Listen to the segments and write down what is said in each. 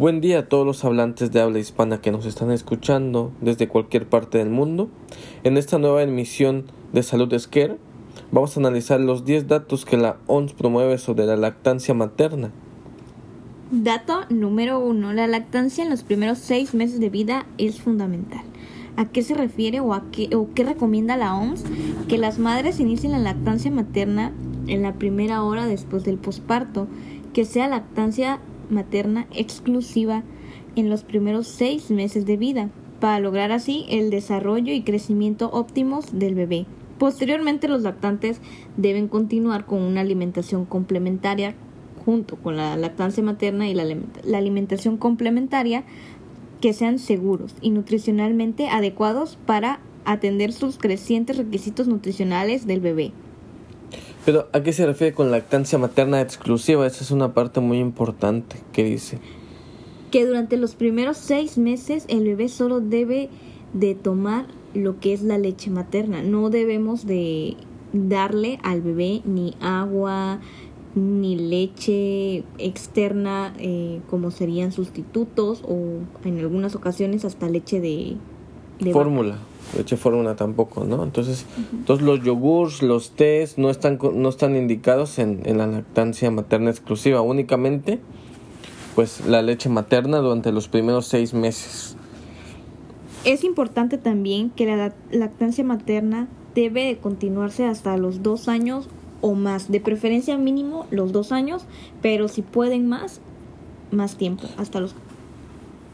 Buen día a todos los hablantes de habla hispana que nos están escuchando desde cualquier parte del mundo. En esta nueva emisión de Salud Esquer vamos a analizar los 10 datos que la ONS promueve sobre la lactancia materna. Dato número 1. La lactancia en los primeros 6 meses de vida es fundamental. ¿A qué se refiere o, a qué, o qué recomienda la OMS? Que las madres inicien la lactancia materna en la primera hora después del posparto, que sea lactancia materna exclusiva en los primeros seis meses de vida, para lograr así el desarrollo y crecimiento óptimos del bebé. Posteriormente los lactantes deben continuar con una alimentación complementaria junto con la lactancia materna y la, alimentación complementaria que sean seguros y nutricionalmente adecuados para atender sus crecientes requisitos nutricionales del bebé. Pero ¿a qué se refiere con lactancia materna exclusiva? Esa es una parte muy importante que dice. Que durante los primeros seis meses el bebé solo debe de tomar lo que es la leche materna. No debemos de darle al bebé ni agua ni leche externa eh, como serían sustitutos o en algunas ocasiones hasta leche de, de fórmula leche fórmula tampoco, ¿no? Entonces, todos los yogurts, los tés no están, no están indicados en, en, la lactancia materna exclusiva, únicamente pues la leche materna durante los primeros seis meses. Es importante también que la lactancia materna debe de continuarse hasta los dos años o más, de preferencia mínimo los dos años, pero si pueden más, más tiempo, hasta los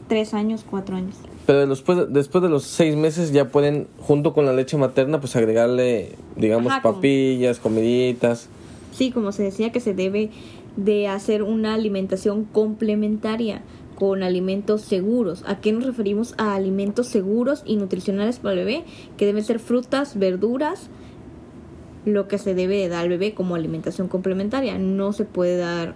tres años, cuatro años. Pero después, después de los seis meses ya pueden, junto con la leche materna, pues agregarle, digamos, papillas, comiditas. Sí, como se decía que se debe de hacer una alimentación complementaria con alimentos seguros. ¿A qué nos referimos? A alimentos seguros y nutricionales para el bebé, que deben ser frutas, verduras, lo que se debe dar al bebé como alimentación complementaria. No se puede dar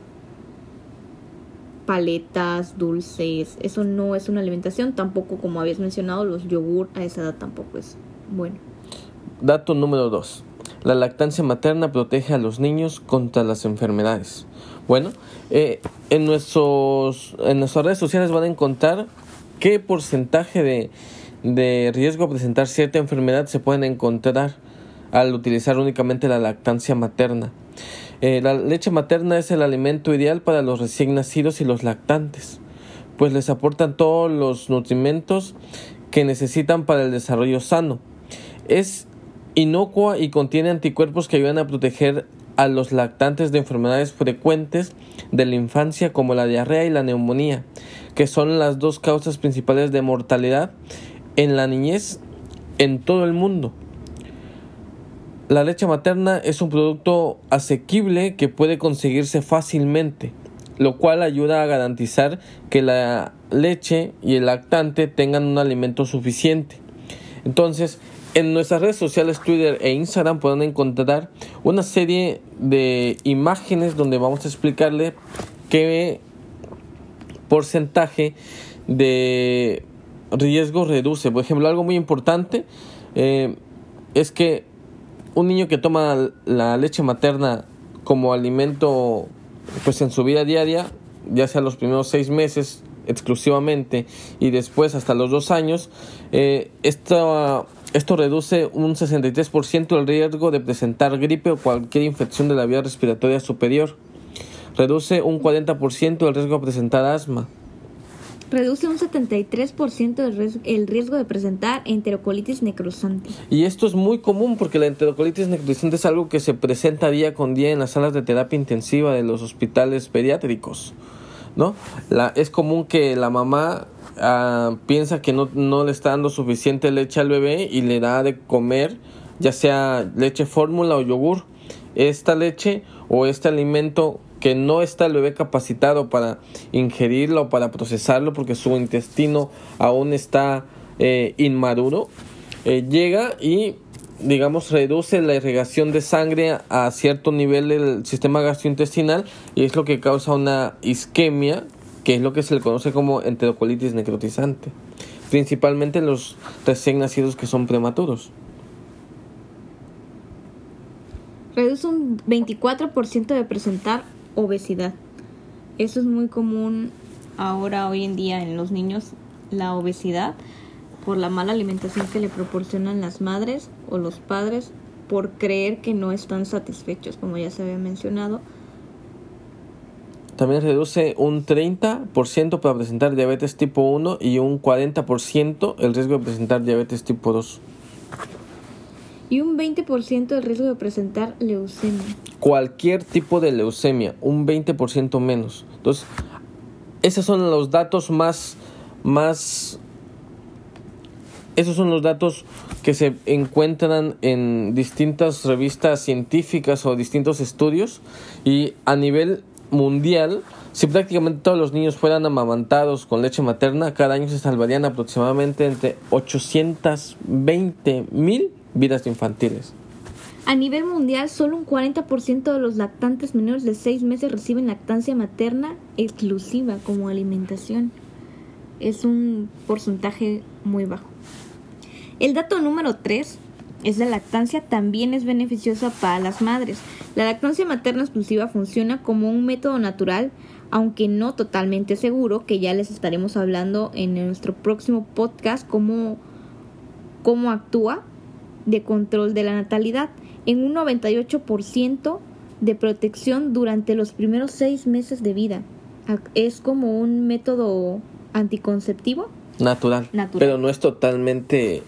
paletas, dulces, eso no es una alimentación, tampoco como habías mencionado, los yogur a esa edad tampoco es bueno. Dato número 2. La lactancia materna protege a los niños contra las enfermedades. Bueno, eh, en, nuestros, en nuestras redes sociales van a encontrar qué porcentaje de, de riesgo a presentar cierta enfermedad se pueden encontrar al utilizar únicamente la lactancia materna. Eh, la leche materna es el alimento ideal para los recién nacidos y los lactantes, pues les aportan todos los nutrimentos que necesitan para el desarrollo sano. Es inocua y contiene anticuerpos que ayudan a proteger a los lactantes de enfermedades frecuentes de la infancia como la diarrea y la neumonía, que son las dos causas principales de mortalidad en la niñez en todo el mundo. La leche materna es un producto asequible que puede conseguirse fácilmente, lo cual ayuda a garantizar que la leche y el lactante tengan un alimento suficiente. Entonces, en nuestras redes sociales Twitter e Instagram pueden encontrar una serie de imágenes donde vamos a explicarle qué porcentaje de riesgo reduce. Por ejemplo, algo muy importante eh, es que un niño que toma la leche materna como alimento pues en su vida diaria, ya sea los primeros seis meses exclusivamente y después hasta los dos años, eh, esto, esto reduce un 63% el riesgo de presentar gripe o cualquier infección de la vía respiratoria superior. Reduce un 40% el riesgo de presentar asma reduce un 73% el riesgo de presentar enterocolitis necrosante. Y esto es muy común porque la enterocolitis necrosante es algo que se presenta día con día en las salas de terapia intensiva de los hospitales pediátricos. ¿no? La, es común que la mamá uh, piensa que no, no le está dando suficiente leche al bebé y le da de comer ya sea leche fórmula o yogur. Esta leche o este alimento que no está el bebé capacitado para ingerirlo o para procesarlo porque su intestino aún está eh, inmaduro, eh, llega y digamos reduce la irrigación de sangre a cierto nivel del sistema gastrointestinal y es lo que causa una isquemia que es lo que se le conoce como enterocolitis necrotizante principalmente en los recién nacidos que son prematuros. Reduce un 24% de presentar obesidad. Eso es muy común ahora hoy en día en los niños la obesidad por la mala alimentación que le proporcionan las madres o los padres por creer que no están satisfechos, como ya se había mencionado. También reduce un 30% para presentar diabetes tipo 1 y un 40% el riesgo de presentar diabetes tipo 2. Y un 20% el riesgo de presentar leucemia. Cualquier tipo de leucemia, un 20% menos. Entonces, esos son los datos más, más esos son los datos que se encuentran en distintas revistas científicas o distintos estudios y a nivel mundial, si prácticamente todos los niños fueran amamantados con leche materna, cada año se salvarían aproximadamente entre 820 mil vidas infantiles. A nivel mundial, solo un 40% de los lactantes menores de 6 meses reciben lactancia materna exclusiva como alimentación. Es un porcentaje muy bajo. El dato número 3 es la lactancia también es beneficiosa para las madres. La lactancia materna exclusiva funciona como un método natural, aunque no totalmente seguro, que ya les estaremos hablando en nuestro próximo podcast cómo, cómo actúa de control de la natalidad en un 98% de protección durante los primeros seis meses de vida. Es como un método anticonceptivo. Natural, Natural. Pero no es totalmente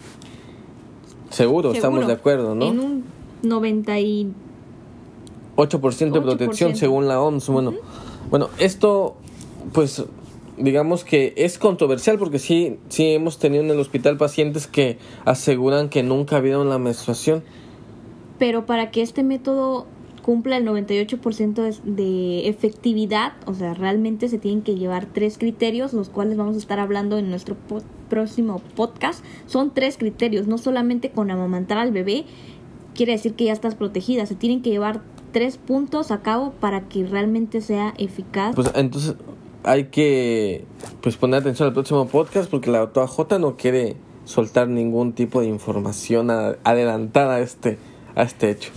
Seguro, estamos de acuerdo, ¿no? En un 98% 8% de protección según la OMS. Bueno, bueno, esto pues digamos que es controversial porque sí sí hemos tenido en el hospital pacientes que aseguran que nunca vieron la menstruación. Pero para que este método cumpla el 98% de, de efectividad, o sea, realmente se tienen que llevar tres criterios, los cuales vamos a estar hablando en nuestro próximo podcast. Son tres criterios, no solamente con amamantar al bebé, quiere decir que ya estás protegida, se tienen que llevar tres puntos a cabo para que realmente sea eficaz. Pues entonces hay que pues poner atención al próximo podcast porque la doctora J no quiere soltar ningún tipo de información adelantada a este a este hecho.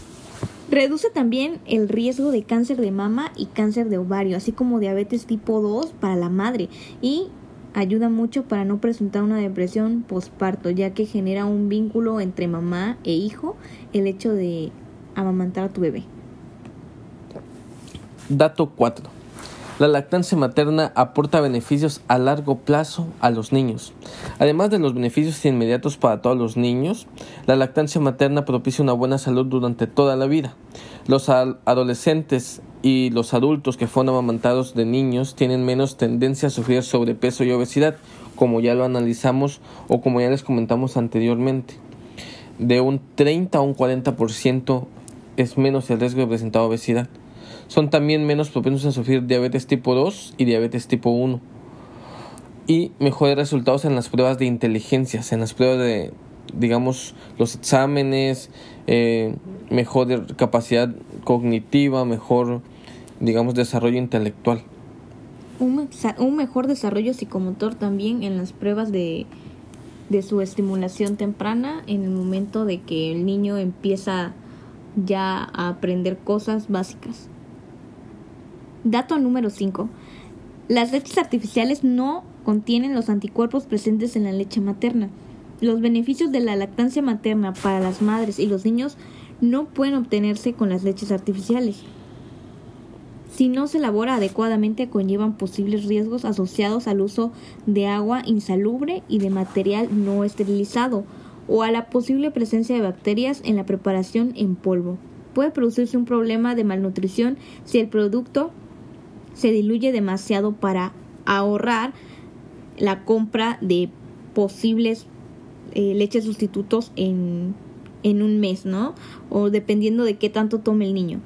Reduce también el riesgo de cáncer de mama y cáncer de ovario, así como diabetes tipo 2 para la madre y ayuda mucho para no presentar una depresión postparto, ya que genera un vínculo entre mamá e hijo el hecho de amamantar a tu bebé. Dato 4. La lactancia materna aporta beneficios a largo plazo a los niños. Además de los beneficios inmediatos para todos los niños, la lactancia materna propicia una buena salud durante toda la vida. Los adolescentes y los adultos que fueron amamantados de niños tienen menos tendencia a sufrir sobrepeso y obesidad, como ya lo analizamos o como ya les comentamos anteriormente. De un 30 a un 40% es menos el riesgo de presentar obesidad son también menos propensos a sufrir diabetes tipo 2 y diabetes tipo 1. Y mejores resultados en las pruebas de inteligencias, en las pruebas de, digamos, los exámenes, eh, mejor capacidad cognitiva, mejor, digamos, desarrollo intelectual. Un, un mejor desarrollo psicomotor también en las pruebas de, de su estimulación temprana en el momento de que el niño empieza ya a aprender cosas básicas. Dato número 5. Las leches artificiales no contienen los anticuerpos presentes en la leche materna. Los beneficios de la lactancia materna para las madres y los niños no pueden obtenerse con las leches artificiales. Si no se elabora adecuadamente, conllevan posibles riesgos asociados al uso de agua insalubre y de material no esterilizado o a la posible presencia de bacterias en la preparación en polvo. Puede producirse un problema de malnutrición si el producto se diluye demasiado para ahorrar la compra de posibles eh, leches sustitutos en, en un mes, ¿no? O dependiendo de qué tanto tome el niño.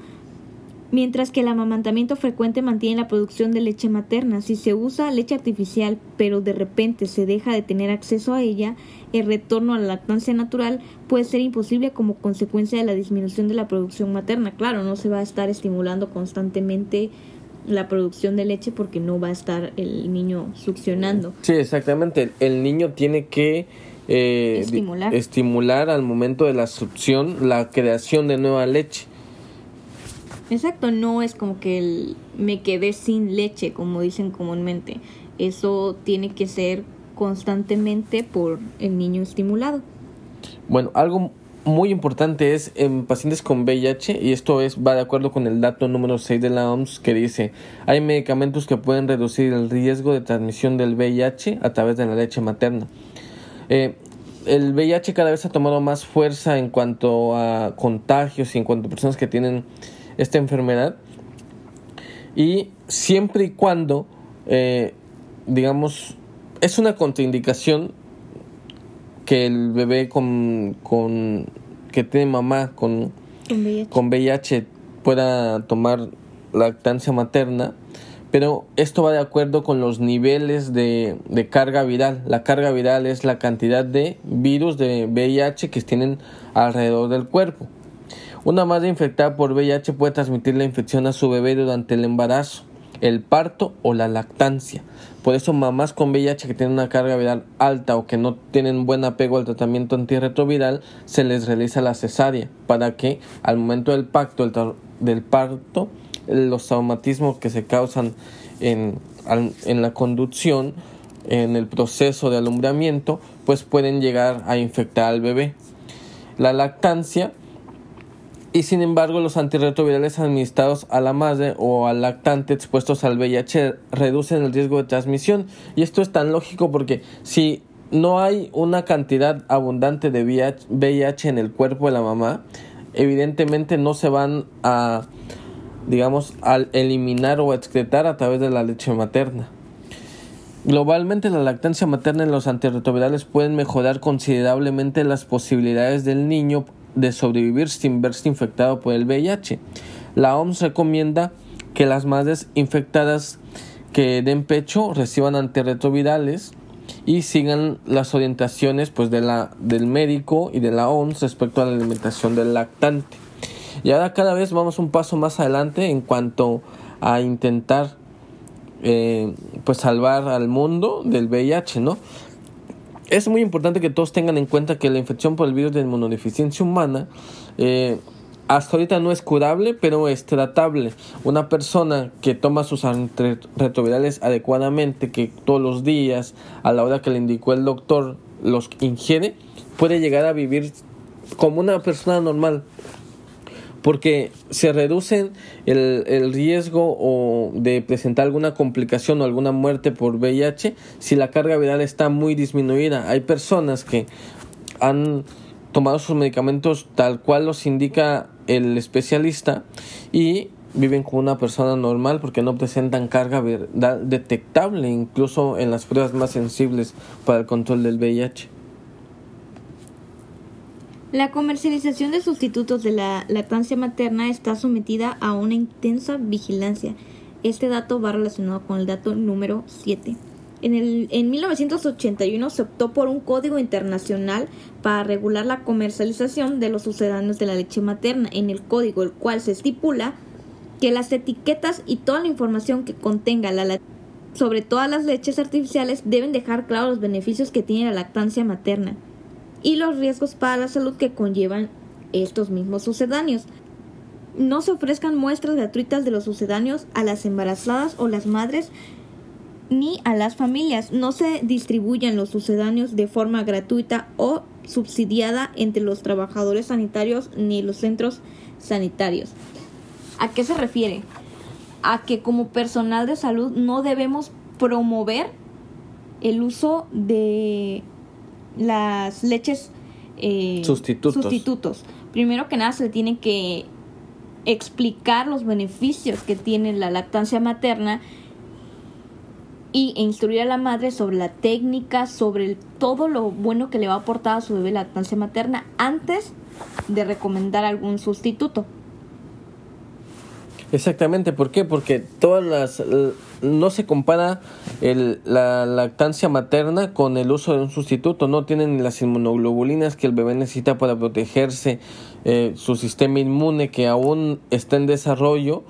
Mientras que el amamantamiento frecuente mantiene la producción de leche materna. Si se usa leche artificial, pero de repente se deja de tener acceso a ella, el retorno a la lactancia natural puede ser imposible como consecuencia de la disminución de la producción materna. Claro, no se va a estar estimulando constantemente la producción de leche porque no va a estar el niño succionando. Sí, exactamente. El niño tiene que eh, Estimular. estimular al momento de la succión la creación de nueva leche. Exacto, no es como que el- me quedé sin leche, como dicen comúnmente. Eso tiene que ser constantemente por el niño estimulado. Bueno, algo muy importante es en pacientes con VIH, y esto es, va de acuerdo con el dato número 6 de la OMS, que dice, hay medicamentos que pueden reducir el riesgo de transmisión del VIH a través de la leche materna. Eh, el VIH cada vez ha tomado más fuerza en cuanto a contagios y en cuanto a personas que tienen esta enfermedad. Y siempre y cuando, eh, digamos, es una contraindicación que el bebé con, con que tiene mamá con, con VIH. pueda tomar lactancia materna, pero esto va de acuerdo con los niveles de, de, carga viral. La carga viral es la cantidad de virus de VIH que tienen alrededor del cuerpo. Una madre infectada por VIH puede transmitir la infección a su bebé durante el embarazo, el parto o la lactancia. Por eso mamás con VIH que tienen una carga viral alta o que no tienen buen apego al tratamiento antirretroviral, se les realiza la cesárea para que al momento del pacto del parto los traumatismos que se causan en, en la conducción, en el proceso de alumbramiento, pues pueden llegar a infectar al bebé. La lactancia y sin embargo los antirretrovirales administrados a la madre o al lactante expuestos al VIH reducen el riesgo de transmisión y esto es tan lógico porque si no hay una cantidad abundante de VIH en el cuerpo de la mamá, evidentemente no se van a digamos a eliminar o excretar a través de la leche materna. Globalmente la lactancia materna en los antirretrovirales pueden mejorar considerablemente las posibilidades del niño de sobrevivir sin verse infectado por el VIH. La OMS recomienda que las madres infectadas que den pecho reciban antirretrovirales y sigan las orientaciones pues de la del médico y de la OMS respecto a la alimentación del lactante. Y ahora cada vez vamos un paso más adelante en cuanto a intentar eh, pues salvar al mundo del VIH, ¿no? Es muy importante que todos tengan en cuenta que la infección por el virus de inmunodeficiencia humana eh, hasta ahorita no es curable, pero es tratable. Una persona que toma sus antirretrovirales adecuadamente, que todos los días, a la hora que le indicó el doctor, los ingiere, puede llegar a vivir como una persona normal porque se reduce el, el riesgo o de presentar alguna complicación o alguna muerte por VIH si la carga viral está muy disminuida. Hay personas que han tomado sus medicamentos tal cual los indica el especialista y viven como una persona normal porque no presentan carga viral detectable incluso en las pruebas más sensibles para el control del VIH. La comercialización de sustitutos de la lactancia materna está sometida a una intensa vigilancia. Este dato va relacionado con el dato número 7. En, el, en 1981 se optó por un código internacional para regular la comercialización de los sucedáneos de la leche materna. En el código, el cual se estipula que las etiquetas y toda la información que contenga la sobre todas las leches artificiales deben dejar claros los beneficios que tiene la lactancia materna y los riesgos para la salud que conllevan estos mismos sucedáneos. No se ofrezcan muestras gratuitas de los sucedáneos a las embarazadas o las madres ni a las familias. No se distribuyan los sucedáneos de forma gratuita o subsidiada entre los trabajadores sanitarios ni los centros sanitarios. ¿A qué se refiere? A que como personal de salud no debemos promover el uso de las leches eh, sustitutos. sustitutos. Primero que nada se le tiene que explicar los beneficios que tiene la lactancia materna y e instruir a la madre sobre la técnica, sobre todo lo bueno que le va a aportar a su bebé lactancia materna antes de recomendar algún sustituto. Exactamente, ¿por qué? Porque todas las no se compara el, la lactancia materna con el uso de un sustituto, no tienen las inmunoglobulinas que el bebé necesita para protegerse, eh, su sistema inmune que aún está en desarrollo,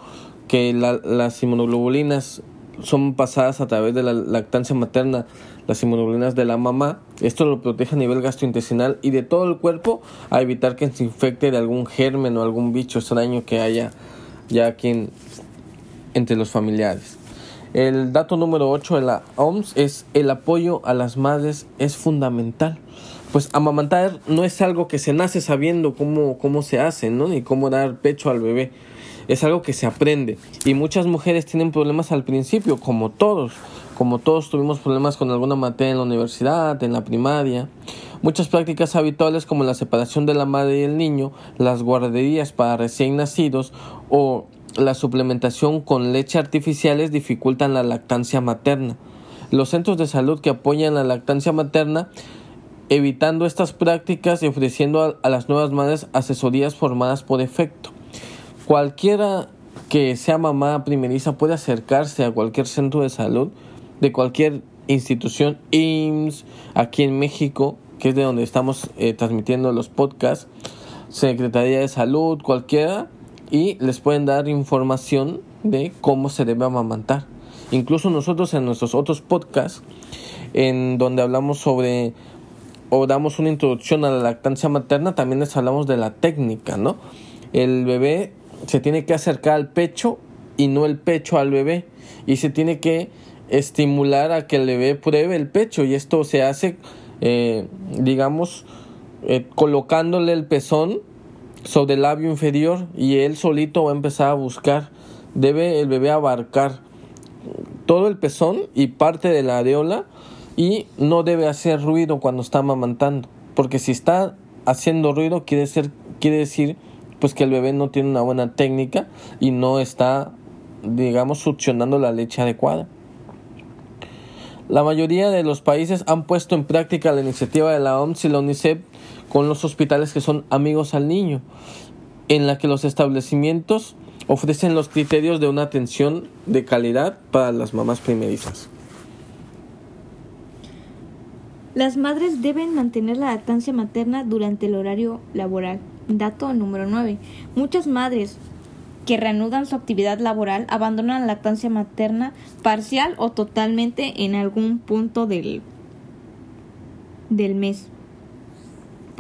que las inmunoglobulinas son pasadas a través de la lactancia materna, las inmunoglobulinas de la mamá. Esto lo protege a nivel gastrointestinal y de todo el cuerpo a evitar que se infecte de algún germen o algún bicho extraño que haya ya aquí entre los familiares. El dato número 8 de la OMS es el apoyo a las madres es fundamental. Pues amamantar no es algo que se nace sabiendo cómo, cómo se hace, ¿no? Ni cómo dar pecho al bebé. Es algo que se aprende. Y muchas mujeres tienen problemas al principio, como todos. Como todos tuvimos problemas con alguna materia en la universidad, en la primaria. Muchas prácticas habituales como la separación de la madre y el niño, las guarderías para recién nacidos o la suplementación con leche artificiales dificultan la lactancia materna. Los centros de salud que apoyan la lactancia materna evitando estas prácticas y ofreciendo a, las nuevas madres asesorías formadas por efecto. Cualquiera que sea mamá primeriza puede acercarse a cualquier centro de salud de cualquier institución IMSS aquí en México, que es de donde estamos eh, transmitiendo los podcasts, Secretaría de Salud, cualquiera, y les pueden dar información de cómo se debe amamantar. Incluso nosotros en nuestros otros podcasts, en donde hablamos sobre o damos una introducción a la lactancia materna, también les hablamos de la técnica, ¿no? El bebé se tiene que acercar al pecho y no el pecho al bebé y se tiene que estimular a que el bebé pruebe el pecho y esto se hace, eh, digamos, eh, colocándole el pezón sobre el labio inferior y él solito va a empezar a buscar. Debe el bebé abarcar todo el pezón y parte de la areola y no debe hacer ruido cuando está amamantando, porque si está haciendo ruido quiere, ser, quiere decir pues que el bebé no tiene una buena técnica y no está digamos succionando la leche adecuada. La mayoría de los países han puesto en práctica la iniciativa de la OMS y la UNICEF con los hospitales que son amigos al niño, en la que los establecimientos ofrecen los criterios de una atención de calidad para las mamás primerizas. Las madres deben mantener la lactancia materna durante el horario laboral. Dato número 9. Muchas madres que reanudan su actividad laboral abandonan la lactancia materna parcial o totalmente en algún punto del, del mes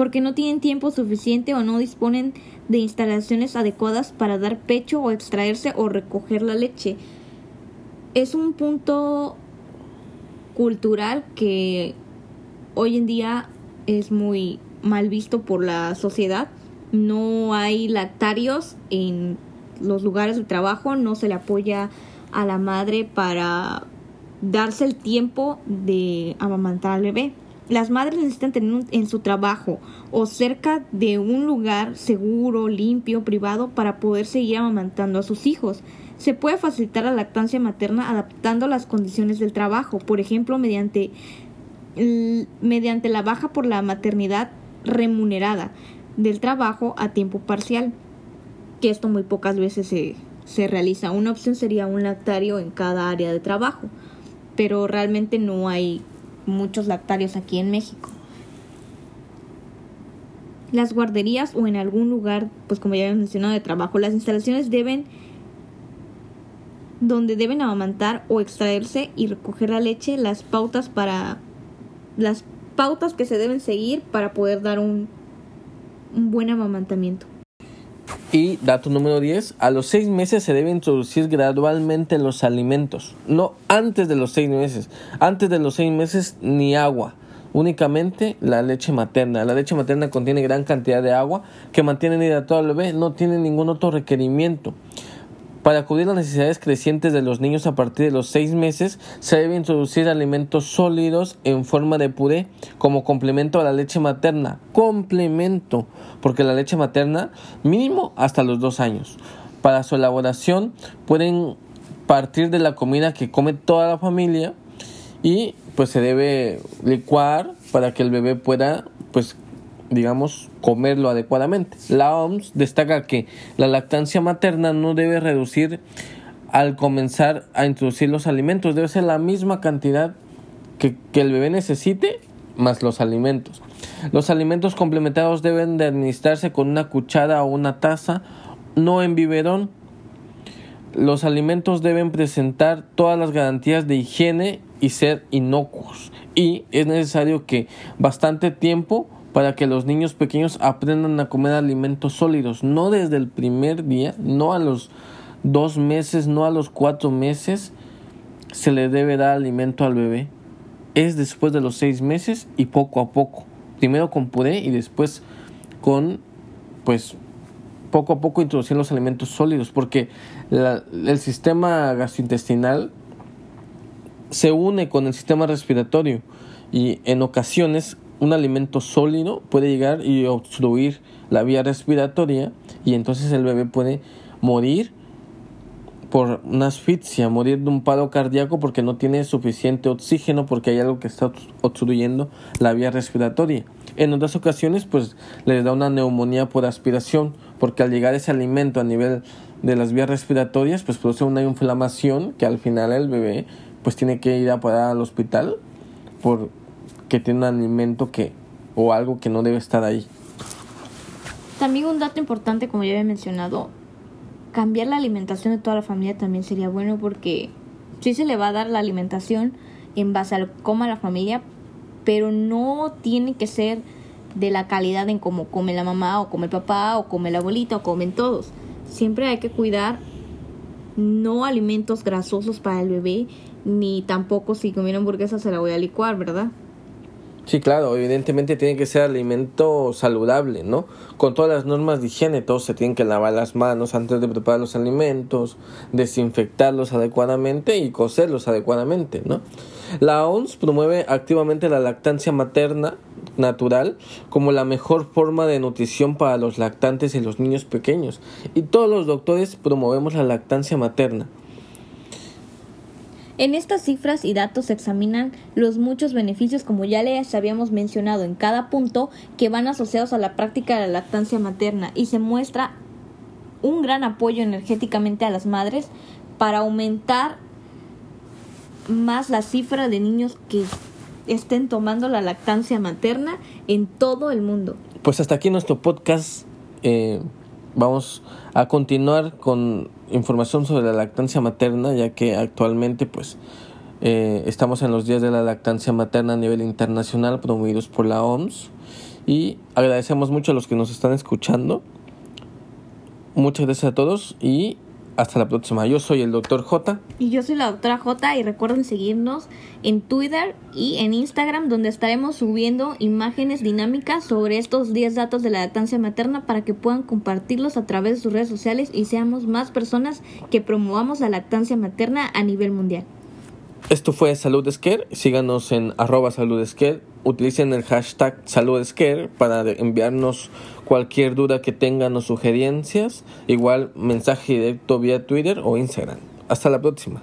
porque no tienen tiempo suficiente o no disponen de instalaciones adecuadas para dar pecho o extraerse o recoger la leche. Es un punto cultural que hoy en día es muy mal visto por la sociedad. No hay lactarios en los lugares de trabajo, no se le apoya a la madre para darse el tiempo de amamantar al bebé. Las madres necesitan tener en su trabajo o cerca de un lugar seguro, limpio, privado para poder seguir amamantando a sus hijos. Se puede facilitar la lactancia materna adaptando las condiciones del trabajo, por ejemplo, mediante, mediante la baja por la maternidad remunerada del trabajo a tiempo parcial, que esto muy pocas veces se, se realiza. Una opción sería un lactario en cada área de trabajo, pero realmente no hay muchos lactarios aquí en México. Las guarderías o en algún lugar, pues como ya habíamos mencionado, de trabajo, las instalaciones deben donde deben amamantar o extraerse y recoger la leche, las pautas para las pautas que se deben seguir para poder dar un, un buen amamantamiento. Y dato número 10, a los seis meses se debe introducir gradualmente los alimentos, no antes de los seis meses, antes de los seis meses ni agua, únicamente la leche materna. La leche materna contiene gran cantidad de agua que mantiene hidratado al bebé, no tiene ningún otro requerimiento. Para cubrir las necesidades crecientes de los niños a partir de los seis meses, se debe introducir alimentos sólidos en forma de puré como complemento a la leche materna. Complemento, porque la leche materna mínimo hasta los dos años. Para su elaboración pueden partir de la comida que come toda la familia y pues se debe licuar para que el bebé pueda pues digamos, comerlo adecuadamente. La OMS destaca que la lactancia materna no debe reducir al comenzar a introducir los alimentos, debe ser la misma cantidad que, el bebé necesite más los alimentos. Los alimentos complementados deben de administrarse con una cuchara o una taza, no en biberón. Los alimentos deben presentar todas las garantías de higiene y ser inocuos. Y es necesario que bastante tiempo para que los niños pequeños aprendan a comer alimentos sólidos, no desde el primer día, no a los dos meses, no a los cuatro meses, se le debe dar alimento al bebé es después de los seis meses y poco a poco. Primero con puré y después con, pues, poco a poco introducir los alimentos sólidos, porque el sistema gastrointestinal se une con el sistema respiratorio y en ocasiones un alimento sólido puede llegar y obstruir la vía respiratoria y entonces el bebé puede morir por una asfixia, morir de un paro cardíaco porque no tiene suficiente oxígeno porque hay algo que está obstruyendo la vía respiratoria. En otras ocasiones pues le da una neumonía por aspiración porque al llegar ese alimento a nivel de las vías respiratorias pues produce una inflamación que al final el bebé pues tiene que ir a parar al hospital porque tiene un alimento que o algo que no debe estar ahí. También un dato importante, como ya había mencionado, cambiar la alimentación de toda la familia también sería bueno porque sí se le va a dar la alimentación en base a lo que coma la familia, pero no tiene que ser de la calidad en cómo come la mamá o come el papá o come la abuelita o comen todos. Siempre hay que cuidar no alimentos grasosos para el bebé, ni tampoco si comiera hamburguesa se la voy a licuar, ¿verdad? Sí, claro, evidentemente tiene que ser alimento saludable, ¿no? Con todas las normas de higiene, todos se tienen que lavar las manos antes de preparar los alimentos, desinfectarlos adecuadamente y cocerlos adecuadamente, ¿no? La OMS promueve activamente la lactancia materna natural como la mejor forma de nutrición para los lactantes y los niños pequeños. Y todos los doctores promovemos la lactancia materna. En estas cifras y datos se examinan los muchos beneficios, como ya les habíamos mencionado en cada punto, que van asociados a la práctica de la lactancia materna y se muestra un gran apoyo energéticamente a las madres para aumentar más la cifra de niños que estén tomando la lactancia materna en todo el mundo. Pues hasta aquí nuestro podcast. Eh, vamos a continuar con información sobre la lactancia materna, ya que actualmente pues eh, estamos en los días de la lactancia materna a nivel internacional promovidos por la OMS y agradecemos mucho a los que nos están escuchando. Muchas gracias a todos y hasta la próxima. Yo soy el doctor J. Y yo soy la doctora J. Y recuerden seguirnos en Twitter y en Instagram, donde estaremos subiendo imágenes dinámicas sobre estos 10 datos de la lactancia materna para que puedan compartirlos a través de sus redes sociales y seamos más personas que promovamos la lactancia materna a nivel mundial. Esto fue Salud Scare. Síganos en arroba Salud Utilicen el hashtag Salud para enviarnos cualquier duda que tengan o sugerencias. Igual mensaje directo vía Twitter o Instagram. Hasta la próxima.